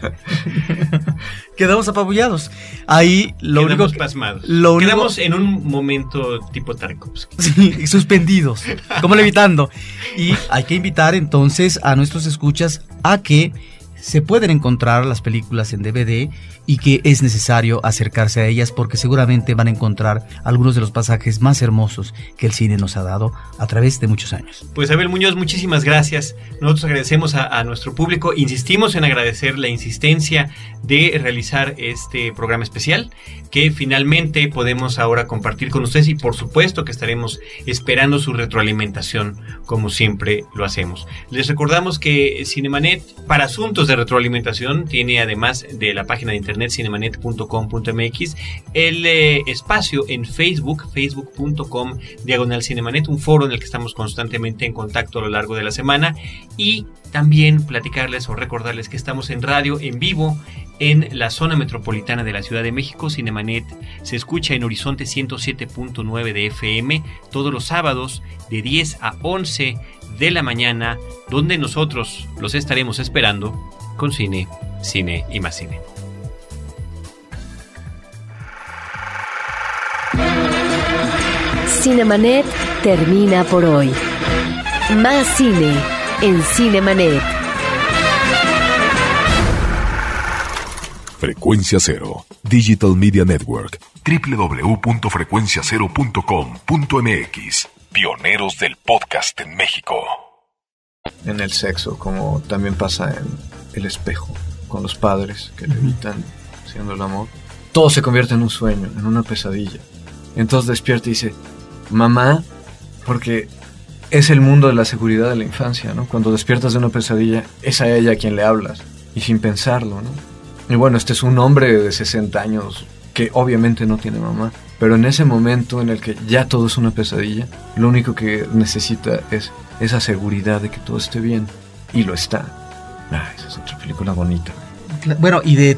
A: [laughs]
C: Quedamos apabullados. Ahí lo
A: quedamos
C: único que-
A: pasmados.
C: lo único-
A: Quedamos en un momento tipo Tarkovsky.
C: Sí, suspendidos, como levitando. Y hay que invitar entonces a nuestros escuchas a que se pueden encontrar las películas en DVD y que es necesario acercarse a ellas porque seguramente van a encontrar algunos de los pasajes más hermosos que el cine nos ha dado a través de muchos años.
A: Pues Abel Muñoz, muchísimas gracias. Nosotros agradecemos a, a nuestro público, insistimos en agradecer la insistencia de realizar este programa especial que finalmente podemos ahora compartir con ustedes y por supuesto que estaremos esperando su retroalimentación como siempre lo hacemos. Les recordamos que Cinemanet para asuntos de retroalimentación tiene además de la página de internet cinemanet.com.mx el eh, espacio en Facebook, facebook.com diagonal cinemanet, un foro en el que estamos constantemente en contacto a lo largo de la semana y también platicarles o recordarles que estamos en radio en vivo en la zona metropolitana de la Ciudad de México. Cinemanet se escucha en Horizonte 107.9 de FM todos los sábados de 10 a 11 de la mañana, donde nosotros los estaremos esperando con cine, cine y más cine.
B: Cinemanet termina por hoy. Más cine en Cinemanet.
G: Frecuencia Cero, Digital Media Network, www.frecuenciacero.com.mx. Pioneros del podcast en México.
D: En el sexo, como también pasa en el espejo, con los padres que le evitan haciendo el amor. Todo se convierte en un sueño, en una pesadilla. Entonces despierta y dice, mamá, porque es el mundo de la seguridad de la infancia, ¿no? Cuando despiertas de una pesadilla, es a ella a quien le hablas, y sin pensarlo, ¿no? Y bueno, este es un hombre de 60 años que obviamente no tiene mamá, pero en ese momento en el que ya todo es una pesadilla, lo único que necesita es esa seguridad de que todo esté bien, y lo está. Ah, esa es otra película bonita.
C: Bueno, y de